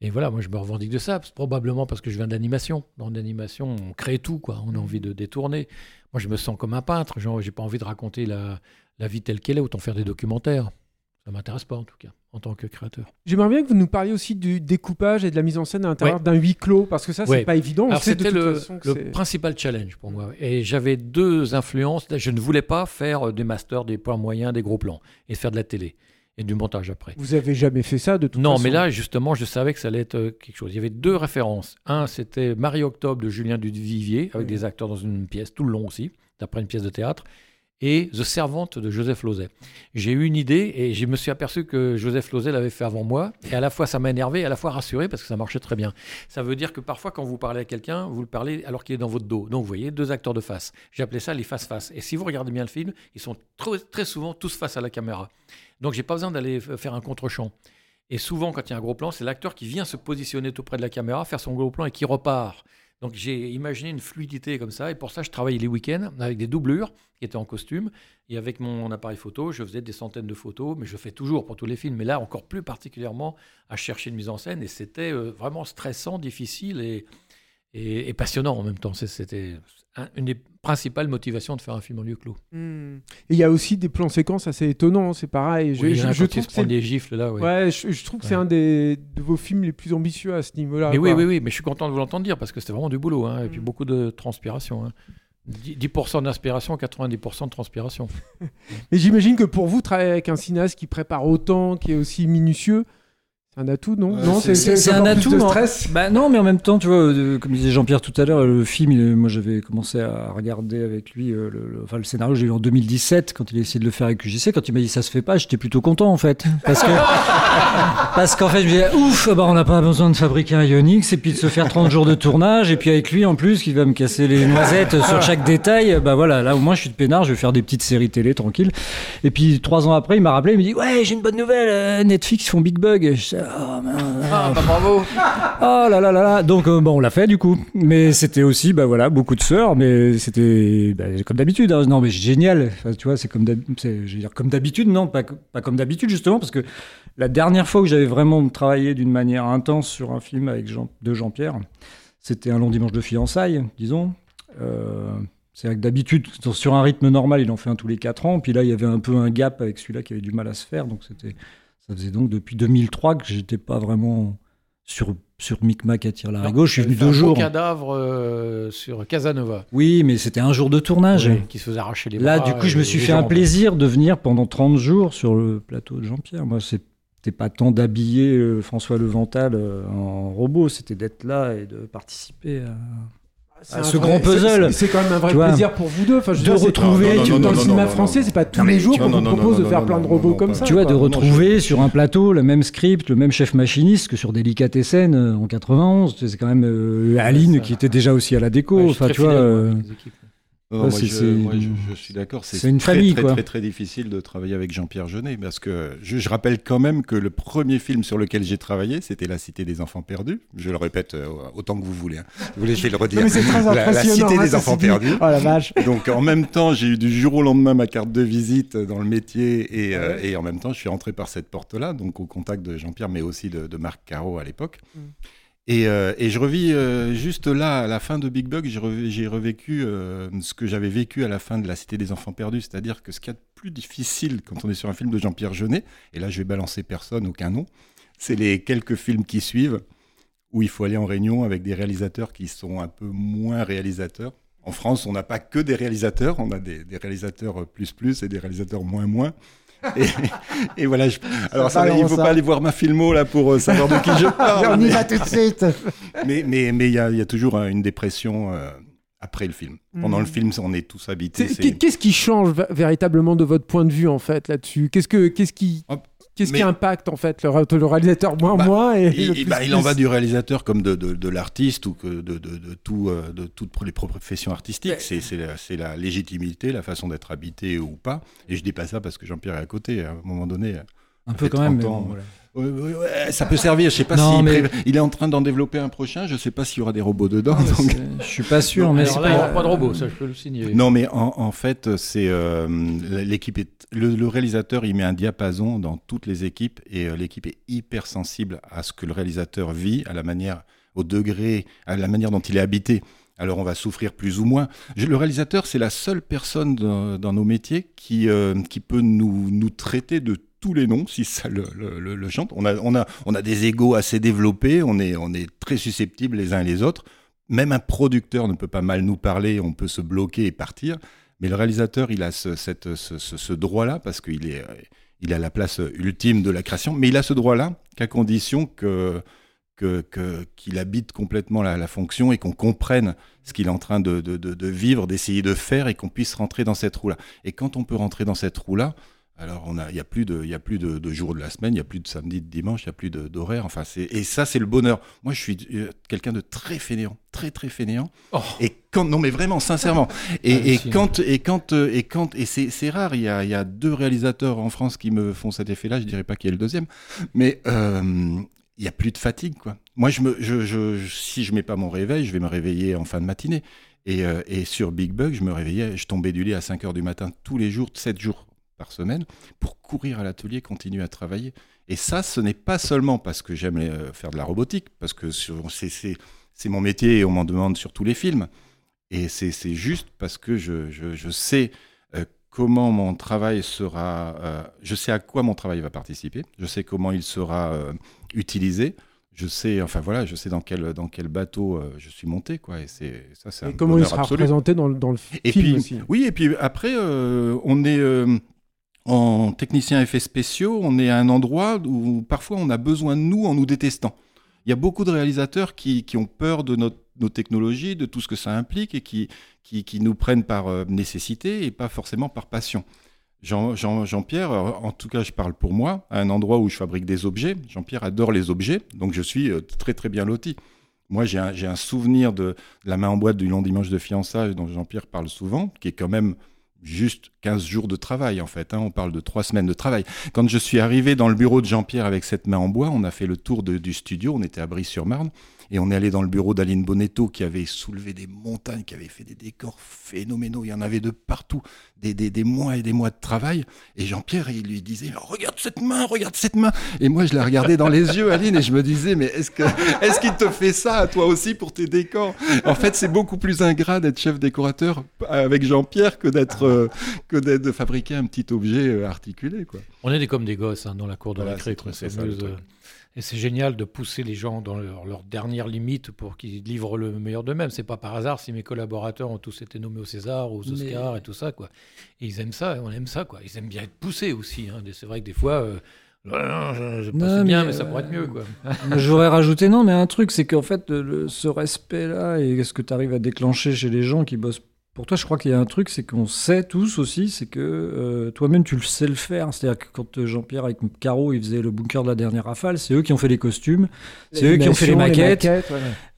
Et voilà, moi je me revendique de ça, probablement parce que je viens d'animation. Dans l'animation, on crée tout, quoi. On a envie de détourner. Moi, je me sens comme un peintre. J'ai pas envie de raconter la, la vie telle qu'elle est, autant faire des documentaires. Ça m'intéresse pas, en tout cas, en tant que créateur. J'aimerais bien que vous nous parliez aussi du découpage et de la mise en scène à l'intérieur Ouais. d'un huis clos, parce que ça, c'est Ouais. pas évident. C'était le, c'est- principal challenge pour moi. Et j'avais deux influences. Je ne voulais pas faire des masters, des plans moyens, des gros plans, et faire de la télé et du montage après. Vous avez jamais fait ça de toute Non, façon. mais là, justement, je savais que ça allait être euh, quelque chose. Il y avait deux références. Un, c'était Marie-Octobre de Julien Duvivier, avec Oui. des acteurs dans une pièce, tout le long aussi, d'après une pièce de théâtre, et The Servante de Joseph Lozay. J'ai eu une idée et je me suis aperçu que Joseph Lozay l'avait fait avant moi, et à la fois ça m'a énervé, et à la fois rassuré, parce que ça marchait très bien. Ça veut dire que parfois, quand vous parlez à quelqu'un, vous le parlez alors qu'il est dans votre dos. Donc, vous voyez, deux acteurs de face. Appelé ça les face-face. Et si vous regardez bien le film, ils sont très, souvent tous face à la caméra. Donc, j'ai pas besoin d'aller faire un contre-champ. Et souvent, quand il y a un gros plan, c'est l'acteur qui vient se positionner tout près de la caméra, faire son gros plan et qui repart. Donc j'ai imaginé une fluidité comme ça, et pour ça je travaillais les week-ends avec des doublures qui étaient en costume, et avec mon appareil photo, je faisais des centaines de photos, mais je fais toujours pour tous les films, mais là encore plus particulièrement à chercher une mise en scène, et c'était euh, vraiment stressant, difficile. Et, et, et passionnant en même temps. C'était un- une des principales motivations de faire un film en lieu clos. Hmm. Et il y a aussi des plans séquences assez étonnants, c'est pareil. Oui, en a quand il trouve que des gifles, là, ouais. je, je trouve que c'est un des, de vos films les plus ambitieux à ce niveau-là. Mais oui, quoi. oui, oui, mais je suis content de vous l'entendre dire parce que c'était vraiment du boulot, hein, et puis beaucoup de transpiration. hein. 10%, 10% d'inspiration, 90% de transpiration. Mais j'imagine que pour vous, travailler avec un cinéaste qui prépare autant, qui est aussi minutieux, un atout, non Non, c'est un atout. de stress. Bah non, mais en même temps, tu vois, euh, comme disait Jean-Pierre tout à l'heure, le film, il- moi j'avais commencé à regarder avec lui, euh, le, le- enfin le scénario, j'ai eu en 2017 quand il a essayé de le faire avec QGC. Quand il m'a dit ça se fait pas, j'étais plutôt content en fait, parce que parce qu'en fait je me disais ouf, bah on n'a pas besoin de fabriquer un Ionix et puis de se faire 30 jours de tournage et puis avec lui en plus qui va me casser les noisettes sur chaque détail, bah voilà, là au moins je suis de peinard, je vais faire des petites séries télé tranquille. Et puis trois ans après, il m'a rappelé, il me dit ouais j'ai une bonne nouvelle, euh, Netflix font Big Bug. Je oh, mince. Ah, bah bravo Oh là là là là Donc euh, bon, on l'a fait du coup. Mais c'était aussi, bah voilà, beaucoup de sœurs, mais c'était bah, comme d'habitude. hein. Non, mais génial. Tu vois, c'est comme d'habitude, non, pas, co- pas comme d'habitude justement, parce que la dernière fois que j'avais vraiment travaillé d'une manière intense sur un film avec de Jean-Pierre, c'était un long dimanche de fiançailles, disons. Euh, c'est vrai que d'habitude, sur un rythme normal, il en fait un tous les 4 ans. Puis là, il y avait un peu un gap avec celui-là qui avait du mal à se faire. Donc c'était, ça faisait donc depuis 2003 que j'étais pas vraiment sur, sur Micmac à tire larigot Je suis venu un deux jours. cadavre euh, sur Casanova. Oui, mais c'était un jour de tournage. Oui, qui se faisait arracher les Là, bras du coup, je me suis fait un plaisir de venir pendant 30 jours sur le plateau de Jean-Pierre. Moi, c'était pas tant d'habiller euh, François Levental euh, en robot, c'était d'être là et de participer à, un ce vrai- grand c'est- puzzle. C'est quand même un vrai vois, plaisir pour vous deux. Enfin, je veux de retrouver dans, tu- dans non, le cinéma non, français, c'est pas tous les jours qu'on vous propose non, de faire non, plein de robots non, comme non, ça. Tu vois, de retrouver sur un plateau le même script, le même chef machiniste que sur Delicatessen euh, en 91. Tu sais, C'est quand même euh, Aline qui était déjà aussi à la déco. Ouais, enfin, tu vois. Non, moi, c'est- je, moi, je- je suis d'accord. c'est une très, famille, très, quoi. Très, très, difficile de travailler avec Jean-Pierre Jeunet parce que je, je rappelle quand même que le premier film sur lequel j'ai travaillé, c'était La Cité des Enfants Perdus. Je le répète euh, autant que vous voulez. hein. Vous laissez le redire. Non, mais c'est très la, Cité hein, des Enfants dit. Perdus. Oh la vache. Donc en même temps, j'ai eu du jour au lendemain ma carte de visite dans le métier et, euh, et en même temps, je suis rentré par cette porte-là, donc au contact de Jean-Pierre, mais aussi de, de Marc Caro à l'époque. Et, euh, et je revis euh, juste là, à la fin de Big Bug, j'ai revécu euh, ce que j'avais vécu à la fin de La Cité des Enfants Perdus, c'est-à-dire que ce qu'il y a de plus difficile quand on est sur un film de Jean-Pierre Jeunet, et là je vais balancer personne, aucun nom, c'est les quelques films qui suivent où il faut aller en réunion avec des réalisateurs qui sont un peu moins réalisateurs. En France, on n'a pas que des réalisateurs, on a des, des réalisateurs plus plus et des réalisateurs moins moins. Et, et voilà, je- alors ça, il ne faut ça. pas aller voir ma filmo là pour euh, savoir de qui je parle. On y mais- va tout de suite. mais mais mais il y a, il y a toujours euh, une dépression euh, après le film. Pendant le film, on est tous habités. Qu'est-ce qui change véritablement de votre point de vue en fait là-dessus? Qu'est-ce que qu'est-ce qui qu'est-ce qui impacte en fait le, ré- le réalisateur? Moins Bah, moins et il, le il- plus bah, il en va du réalisateur comme de, de, de l'artiste ou que de, de, de tout, euh, de toutes les professions artistiques. C'est c'est la, c'est la légitimité, la façon d'être habité ou pas. Et je dis pas ça parce que Jean-Pierre est à côté. À un moment donné, Un peu quand même, 30 mais ans. bon, voilà. Ouais, ça peut servir. Je sais pas Non, mais- pré- il est en train d'en développer un prochain. Je sais pas s'il y aura des robots dedans. Ah, donc- je suis pas sûr, Non, mais Alors c'est là, il n'y pas- aura pas de robot, ça je peux le signer. non, mais en, en fait, c'est euh, l'équipe est le, le réalisateur, il met un diapason dans toutes les équipes et euh, l'équipe est hyper sensible à ce que le réalisateur vit, à la manière, au degré, à la manière dont il est habité. Alors on va souffrir plus ou moins. Le réalisateur, c'est la seule personne dans, dans nos métiers qui, euh, qui peut nous, nous traiter de tous les noms, si ça le, chante. On a, on, a, on a des égaux assez développés, on est, on est très susceptibles les uns et les autres. Même un producteur ne peut pas mal nous parler, on peut se bloquer et partir. Mais le réalisateur, il a ce, droit-là parce qu'il est, il a la place ultime de la création. Mais il a ce droit-là qu'à condition que que- que- qu'il habite complètement la, la fonction et qu'on comprenne ce qu'il est en train de, de- de- de vivre, d'essayer de faire et qu'on puisse rentrer dans cette roue-là. Et quand on peut rentrer dans cette roue-là, alors on a, il n'y a plus de, il y a plus de, de jours de la semaine, il n'y a plus de samedi, de dimanche, il n'y a plus d'horaire. Enfin, c'est, et ça, c'est le bonheur. Moi, je suis euh, quelqu'un de très fainéant, très très fainéant. Et quand, non, mais vraiment, sincèrement. Et, et quand, et quand, euh, et quand, et c'est, rare. Il y a, il y a deux réalisateurs en France qui me font cet effet-là. Je dirais pas qui est le deuxième, mais euh, il y a plus de fatigue, quoi. Moi, je me, je, je, si je mets pas mon réveil, je vais me réveiller en fin de matinée. Et, euh, et sur Big Bug, je me réveillais, je tombais du lit à 5 heures du matin tous les jours, 7 jours par semaine, pour courir à l'atelier, continuer à travailler. Et ça, ce n'est pas seulement parce que j'aime euh, faire de la robotique, parce que c'est- mon métier et on m'en demande sur tous les films. Et c'est juste parce que je, je, je sais euh, comment mon travail sera, euh, je sais à quoi mon travail va participer, je sais comment il sera euh, utilisé, je sais, enfin voilà, je sais dans quel, dans quel bateau euh, je suis monté, quoi. Et c'est ça, c'est comment il sera absolu. représenté dans, le- dans le Et film puis, aussi. oui, et puis après, on est en technicien effets spéciaux, on est à un endroit où parfois on a besoin de nous en nous détestant. Il y a beaucoup de réalisateurs qui, qui ont peur de nos technologies, de tout ce que ça implique et qui, qui, nous prennent par euh, nécessité et pas forcément par passion. Jean- Jean- Jean-Pierre, euh, en tout cas je parle pour moi, à un endroit où je fabrique des objets. Jean-Pierre adore les objets, donc je suis euh, très très bien loti. Moi j'ai un, un souvenir de, de la main en boîte du long dimanche de fiançailles dont Jean-Pierre parle souvent, qui est quand même juste 15 jours de travail en fait. hein. On parle de trois semaines de travail. Quand je suis arrivé dans le bureau de Jean-Pierre avec cette main en bois, on a fait le tour du studio, on était à Brie-sur-Marne, et on est allé dans le bureau d'Aline Bonetto qui avait soulevé des montagnes, qui avait fait des décors phénoménaux. Il y en avait de partout, des, des, des mois et des mois de travail. Et Jean-Pierre, il lui disait Regarde cette main, regarde cette main. Et moi, je la regardais dans les yeux, Aline, et je me disais Mais est-ce qu'il te fait ça à toi aussi pour tes décors? En fait, c'est beaucoup plus ingrat d'être chef décorateur avec Jean-Pierre que d'être euh, que de fabriquer un petit objet euh, articulé, quoi. On est des comme des gosses hein, dans la cour de Voilà, récré. Euh, Et c'est génial de pousser les gens dans leur, leur dernière limite pour qu'ils livrent le meilleur d'eux-mêmes. C'est pas par hasard si mes collaborateurs ont tous été nommés au César, aux Mais- Oscars et tout ça. Quoi. Et ils aiment ça, et on aime ça. Quoi. Ils aiment bien être poussés aussi. hein. C'est vrai que des fois, euh, non, non, je, je Non, bien, mais, mais ça pourrait être euh, mieux. Quoi. Moi, J'aurais rajouté non, mais un truc, c'est qu'en fait, le- ce respect-là et ce que tu arrives à déclencher chez les gens qui bossent pour toi, je crois qu'il y a un truc, c'est qu'on sait tous aussi, c'est que euh, toi-même, tu le sais le faire. C'est-à-dire que quand euh, Jean-Pierre avec Caro, il faisait le bunker de la dernière rafale, c'est eux qui ont fait les costumes, c'est eux qui ont fait les maquettes, ouais.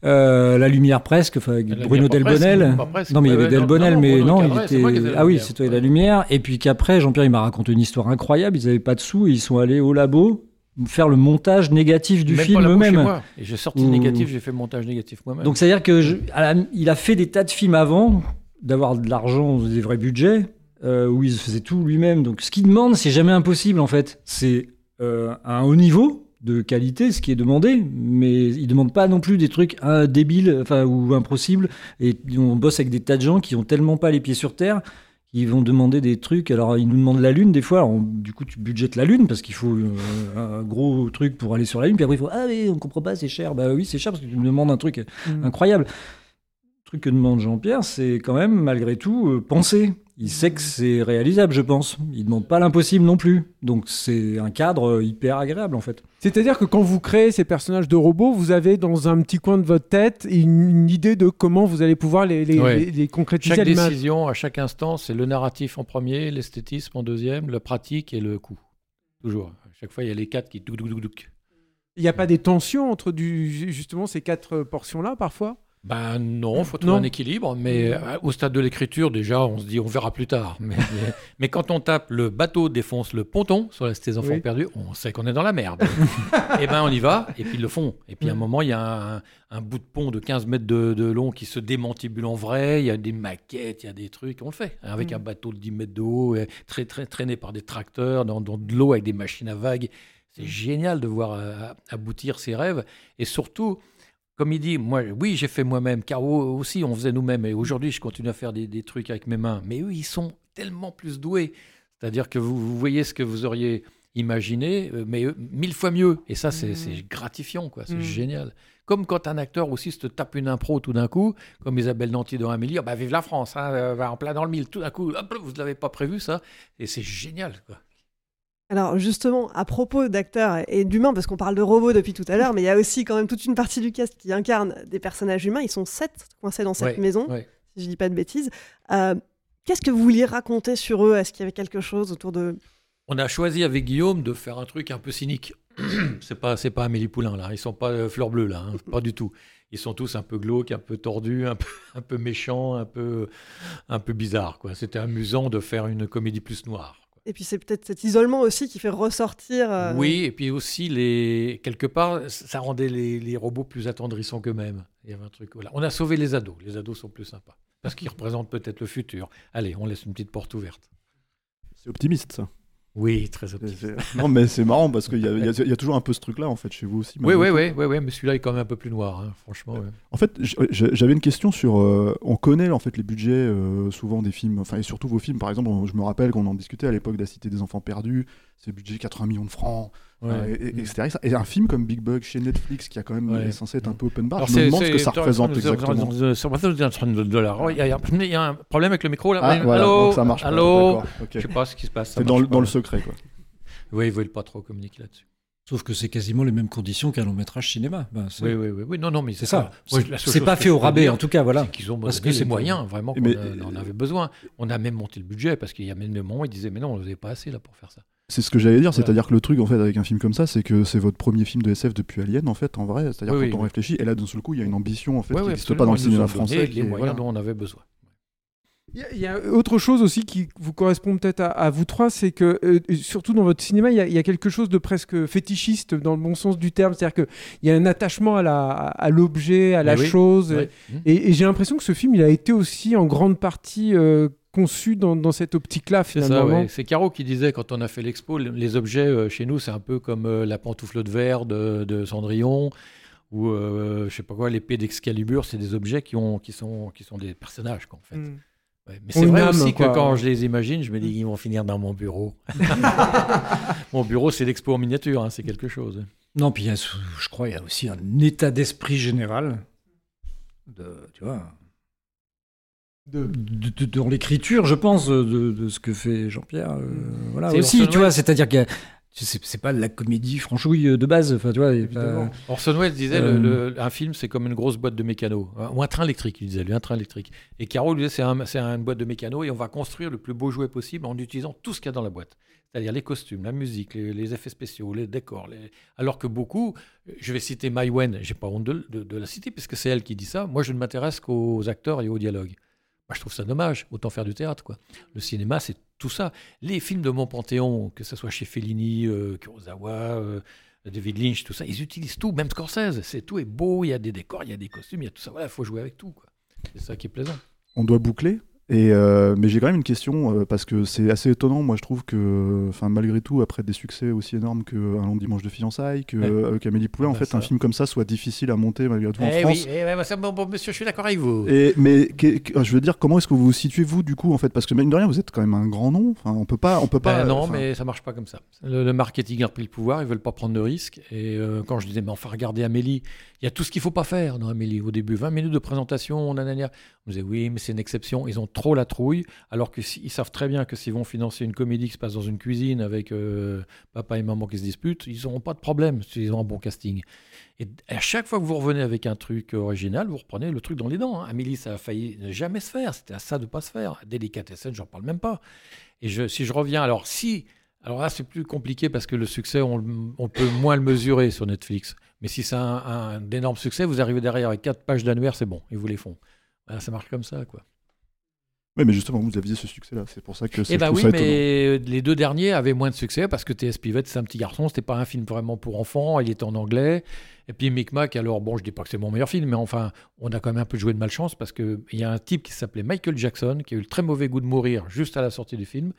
euh, la lumière presque, enfin, avec La Bruno Delbonnel. Non, mais il y avait non, Delbonnel, non, mais non, il était. Ah oui, c'est toi et la lumière. Et puis qu'après, Jean-Pierre, il m'a raconté une histoire incroyable. Ils n'avaient pas de sous et ils sont allés au labo faire le montage négatif du Même film eux-mêmes. moi. Et j'ai sorti le Ouh. négatif, j'ai fait le montage négatif moi-même. Donc c'est-à-dire que je- à la- il a fait des tas de films avant d'avoir de l'argent, des vrais budgets, euh, où il faisait tout lui-même. Donc ce qu'il demande, c'est jamais impossible en fait. C'est euh, un haut niveau de qualité, ce qui est demandé, mais il demande pas non plus des trucs débiles, enfin ou impossibles. Et on bosse avec des tas de gens qui ont tellement pas les pieds sur terre. Ils vont demander des trucs. Alors, ils nous demandent la Lune, des fois. On- du coup, tu budgètes la Lune parce qu'il faut euh, un gros truc pour aller sur la Lune. Puis après, il faut Ah, mais on comprend pas, c'est cher. Bah oui, c'est cher parce que tu me demandes un truc Mm. incroyable. Truc que demande Jean-Pierre, c'est quand même, malgré tout, euh, penser. Il sait que c'est réalisable, je pense. Il demande pas l'impossible non plus. Donc, c'est un cadre euh, hyper agréable, en fait. C'est-à-dire que quand vous créez ces personnages de robots, vous avez dans un petit coin de votre tête une, une idée de comment vous allez pouvoir les, les, Ouais. les- les concrétiser Chaque décision, à chaque instant, c'est le narratif en premier, l'esthétisme en deuxième, le pratique et le coût. Toujours. À chaque fois, il y a les quatre qui douk douk douk douk. Il n'y a pas des tensions entre du, justement ces quatre portions-là parfois? Ben non, il faut trouver Non. un équilibre. Mais euh, au stade de l'écriture, déjà, on se dit on verra plus tard. Mais, mais, mais quand on tape le bateau défonce le ponton sur la Cité des enfants Oui. perdus, on sait qu'on est dans la merde. et ben on y va, et puis ils le font. Et puis à un moment, il y a un, un bout de pont de 15 mètres de, de long qui se démantibule en vrai. Il y a des maquettes, il y a des trucs. On le fait. Avec Mm. un bateau de 10 mètres de haut, et très, très, traîné par des tracteurs, dans, dans de l'eau avec des machines à vagues. C'est génial de voir euh, aboutir ses rêves. Et surtout, comme il dit, moi, oui, j'ai fait moi-même. Caro aussi, on faisait nous-mêmes. Et aujourd'hui, je continue à faire des, des trucs avec mes mains. Mais eux, ils sont tellement plus doués. C'est-à-dire que vous, vous voyez ce que vous auriez imaginé, euh, mais eux, mille fois mieux. Et ça, c'est c'est gratifiant, quoi. C'est Mm. génial. Comme quand un acteur aussi se tape une impro tout d'un coup, comme Isabelle Nanty dans Amélie, ah bah vive la France, hein, euh, va en plein dans le mille, tout d'un coup, hop, vous ne l'avez pas prévu ça, et c'est génial. Quoi. Alors justement, à propos d'acteurs et d'humains, parce qu'on parle de robots depuis tout à l'heure, mais il y a aussi quand même toute une partie du cast qui incarne des personnages humains. Ils sont sept coincés dans cette Ouais, maison, ouais. si je dis pas de bêtises. Euh, Qu'est-ce que vous vouliez raconter sur eux? Est-ce qu'il y avait quelque chose autour de... On a choisi avec Guillaume de faire un truc un peu cynique. c'est pas c'est pas Amélie Poulain là, ils sont pas euh, fleurs bleues là, hein, pas du tout. Ils sont tous un peu glauques, un peu tordus, un peu un peu méchants, un peu un peu bizarres quoi. C'était amusant de faire une comédie plus noire. Et puis c'est peut-être cet isolement aussi qui fait ressortir. euh, Oui, et puis aussi, les... quelque part, ça rendait les, les robots plus attendrissants qu'eux-mêmes. Il y avait un truc. Voilà. On a sauvé les ados. Les ados sont plus sympas. Parce qu'ils représentent peut-être le futur. Allez, on laisse une petite porte ouverte. C'est optimiste, ça. Oui, très optimiste. Non, mais c'est marrant parce qu'il y, a- y y toujours un peu ce truc-là, en fait, chez vous aussi. Oui, oui, oui, oui, oui, mais celui-là est quand même un peu plus noir, hein, franchement. ouais. En fait, j'avais une question sur. euh, on connaît en fait les budgets euh, souvent des films, enfin et surtout vos films. Par exemple, je me rappelle qu'on en discutait à l'époque de la Cité des Enfants Perdus. C'est budget 80 millions de francs, Ouais. euh, et, et- Mm. Et un film comme Big Bug chez Netflix, qui a quand même Ouais. est censé être un peu open bar. Alors, je me c'est- demande ce que c'est- ça représente exactement. Il y, a- un problème avec le micro là. Ah, voilà, allô donc ça marche pas, Allô d'accord, ok. Je sais pas ce qui se passe. C'est dans, le- pas, dans le ouais. secret, quoi. Oui, ils veulent pas trop communiquer là-dessus. Sauf que c'est quasiment les mêmes conditions qu'un long métrage cinéma. Ben, c'est- Oui, oui, oui, oui. Non, non, mais c'est ça. C'est- pas fait au rabais, dire, en tout cas, voilà. c'est qu'ils ont Parce que c'est- moyens, vraiment, qu'on Mais- a- on avait besoin. On a même monté le budget parce qu'il y a même des moments où ils disaient, mais non, on n'avait pas assez là pour faire ça. C'est ce que j'allais dire, c'est-à-dire que le truc en fait avec un film comme ça, c'est que c'est votre premier film de SF depuis Alien en fait, en vrai. C'est-à-dire Oui, quand oui, on oui. réfléchit, et là d'un seul coup, il y a une ambition en fait qui n'existe pas dans le cinéma français. qui les est- moyens voilà. dont on avait besoin. Il y a- il y, a autre chose aussi qui vous correspond peut-être à, à vous trois, c'est que euh, surtout dans votre cinéma, il y, a, il y a quelque chose de presque fétichiste dans le bon sens du terme, c'est-à-dire qu'il y a un attachement à la- à l'objet, à la oui, chose, et j'ai l'impression que ce film, il a été aussi en grande partie euh, conçu dans, dans cette optique-là C'est finalement. ouais. C'est Caro qui disait quand on a fait l'expo, le- les objets euh, chez nous, c'est un peu comme euh, la pantoufle de verre de, de Cendrillon ou euh, je sais pas quoi, l'épée d'Excalibur, c'est des objets qui, ont, qui, sont, qui sont des personnages, quoi, en fait. Mm. Ouais, mais c'est vrai aussi que quoi. quand je les imagine, je me dis qu'ils vont finir dans mon bureau. mon bureau, c'est l'expo en miniature, hein, c'est quelque chose. Non, puis il y a, ce- je crois il y a aussi un état d'esprit général de, tu vois, de, de- de- dans l'écriture, je pense, de, de ce que fait Jean-Pierre. euh, voilà C'est aussi, Orson tu vois, Welles. c'est-à-dire que c'est pas la comédie franchouille de base, enfin, tu vois. pas- Orson Welles disait Euh, le- le- un film c'est comme une grosse boîte de mécano hein, ou un train électrique il disait lui un train électrique et Caro lui disait c'est un, c'est une boîte de mécano et on va construire le plus beau jouet possible en utilisant tout ce qu'il y a dans la boîte c'est-à-dire les costumes la musique les, les effets spéciaux les décors les- alors que beaucoup je vais citer Mai Wen j'ai pas honte de, de- de la citer puisque c'est elle qui dit ça moi je ne m'intéresse qu'aux acteurs et aux dialogues moi, je trouve ça dommage. Autant faire du théâtre, quoi. Le cinéma, c'est tout ça. Les films de mon panthéon, que ce soit chez Fellini, euh, Kurosawa, euh, David Lynch, tout ça, ils utilisent tout. Même Scorsese, c'est tout est beau. Il y a des décors, il y a des costumes, il y a tout ça. Voilà, il faut jouer avec tout. C'est ça qui est plaisant. On doit boucler? Et euh, mais j'ai quand même une question euh, parce que c'est assez étonnant. Moi, je trouve que, enfin, malgré tout, après des succès aussi énormes que Un long dimanche de fiançailles, que Ouais. euh, qu'Amélie Poulain, en bah, fait, ça. un film comme ça soit difficile à monter malgré tout en Eh France. oui, eh ça, bon, bon, monsieur, je suis d'accord avec vous. Et, mais que- que- je veux dire, comment est-ce que vous vous situez vous du coup en fait? Parce que mine de rien, vous êtes quand même un grand nom. On peut pas, on peut pas. Ben non, enfin, mais ça marche pas comme ça. Le, le marketing a pris le pouvoir, ils veulent pas prendre de risques. Et quand je disais, mais enfin, regardez Amélie, il y a tout ce qu'il faut pas faire dans Amélie. Au début, 20 minutes de présentation. On me disait, oui, mais c'est une exception. Ils ont trop la trouille, alors qu'ils savent très bien que s'ils vont financer une comédie qui se passe dans une cuisine avec euh, papa et maman qui se disputent, ils n'auront pas de problème s'ils ont un bon casting. Et à chaque fois que vous revenez avec un truc original, vous reprenez le truc dans les dents. hein. Amélie, ça a failli ne jamais se faire. C'était à ça de pas se faire. Délicatessen, j'en parle même pas. Et si je reviens, alors si, alors là c'est plus compliqué parce que le succès, on, on peut moins le mesurer sur Netflix. Mais si c'est un, un énorme succès, vous arrivez derrière avec quatre pages d'annuaire, c'est bon, ils vous les font. Voilà, ça marche comme ça, quoi. Ouais, mais justement, vous aviez ce succès-là. C'est pour ça que c'est Eh trouve oui, ça étonnant. mais les deux derniers avaient moins de succès parce que T.S. Pivot, c'est un petit garçon, c'était pas un film vraiment pour enfants, il était en anglais. Et puis Micmac, alors bon, je dis pas que c'est mon meilleur film, mais enfin, on a quand même un peu joué de malchance parce qu'il y a un type qui s'appelait Michael Jackson qui a eu le très mauvais goût de mourir juste à la sortie du film.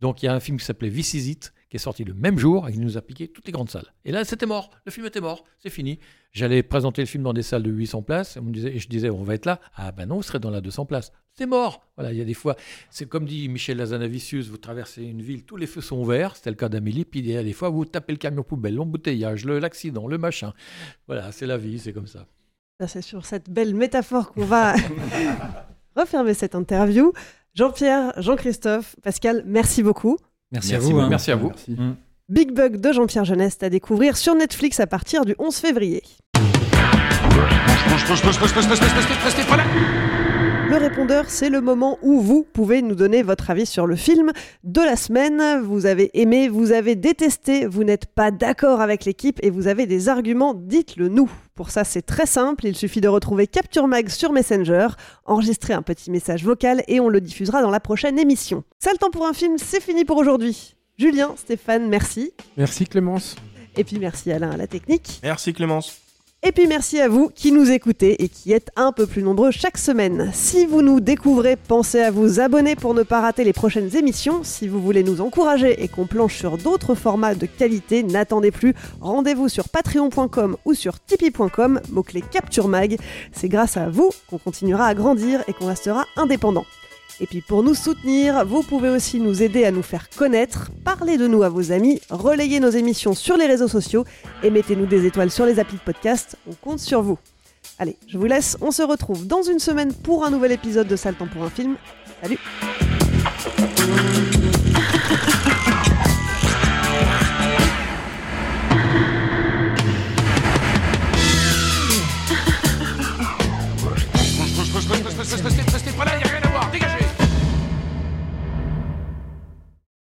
Donc il y a un film qui s'appelait This Is It, qui est sorti le même jour et qui nous a piqué toutes les grandes salles. Et là, c'était mort, le film était mort, c'est fini. J'allais présenter le film dans des salles de 800 places et, on me disait, et je disais, on va être là. Ah ben non, vous serez dans la 200 places. C'est mort. Voilà, il y a des fois, c'est comme dit Michel Lazanavicius, vous traversez une ville, tous les feux sont verts, c'était le cas d'Amélie, puis il y a des fois, vous tapez le camion poubelle, l'embouteillage, le- l'accident, le machin. Voilà, c'est la vie, c'est comme ça. Ça, C'est sur cette belle métaphore qu'on va refermer cette interview. Jean-Pierre, Jean-Christophe, Pascal, merci beaucoup. Merci, à vous. hein. Merci à vous. Mm. Big Bug de Jean-Pierre Jeunesse à découvrir sur Netflix à partir du 11 février. Le répondeur, c'est le moment où vous pouvez nous donner votre avis sur le film de la semaine. Vous avez aimé, vous avez détesté, vous n'êtes pas d'accord avec l'équipe et vous avez des arguments, dites-le nous. Pour ça, c'est très simple, il suffit de retrouver Capture Mag sur Messenger, enregistrer un petit message vocal et on le diffusera dans la prochaine émission. Ça, le temps pour un film, c'est fini pour aujourd'hui. Julien, Stéphane, merci. Merci Clémence. Et puis merci Alain à la technique. Merci Clémence. Et puis merci à vous qui nous écoutez et qui êtes un peu plus nombreux chaque semaine. Si vous nous découvrez, pensez à vous abonner pour ne pas rater les prochaines émissions. Si vous voulez nous encourager et qu'on planche sur d'autres formats de qualité, n'attendez plus. Rendez-vous sur patreon.com ou sur tipeee.com, mot-clé Capture Mag. C'est grâce à vous qu'on continuera à grandir et qu'on restera indépendant. Et puis pour nous soutenir, vous pouvez aussi nous aider à nous faire connaître, parler de nous à vos amis, relayer nos émissions sur les réseaux sociaux et mettez-nous des étoiles sur les applis de podcast, on compte sur vous. Allez, je vous laisse, on se retrouve dans une semaine pour un nouvel épisode de Salle Temps pour un film. Salut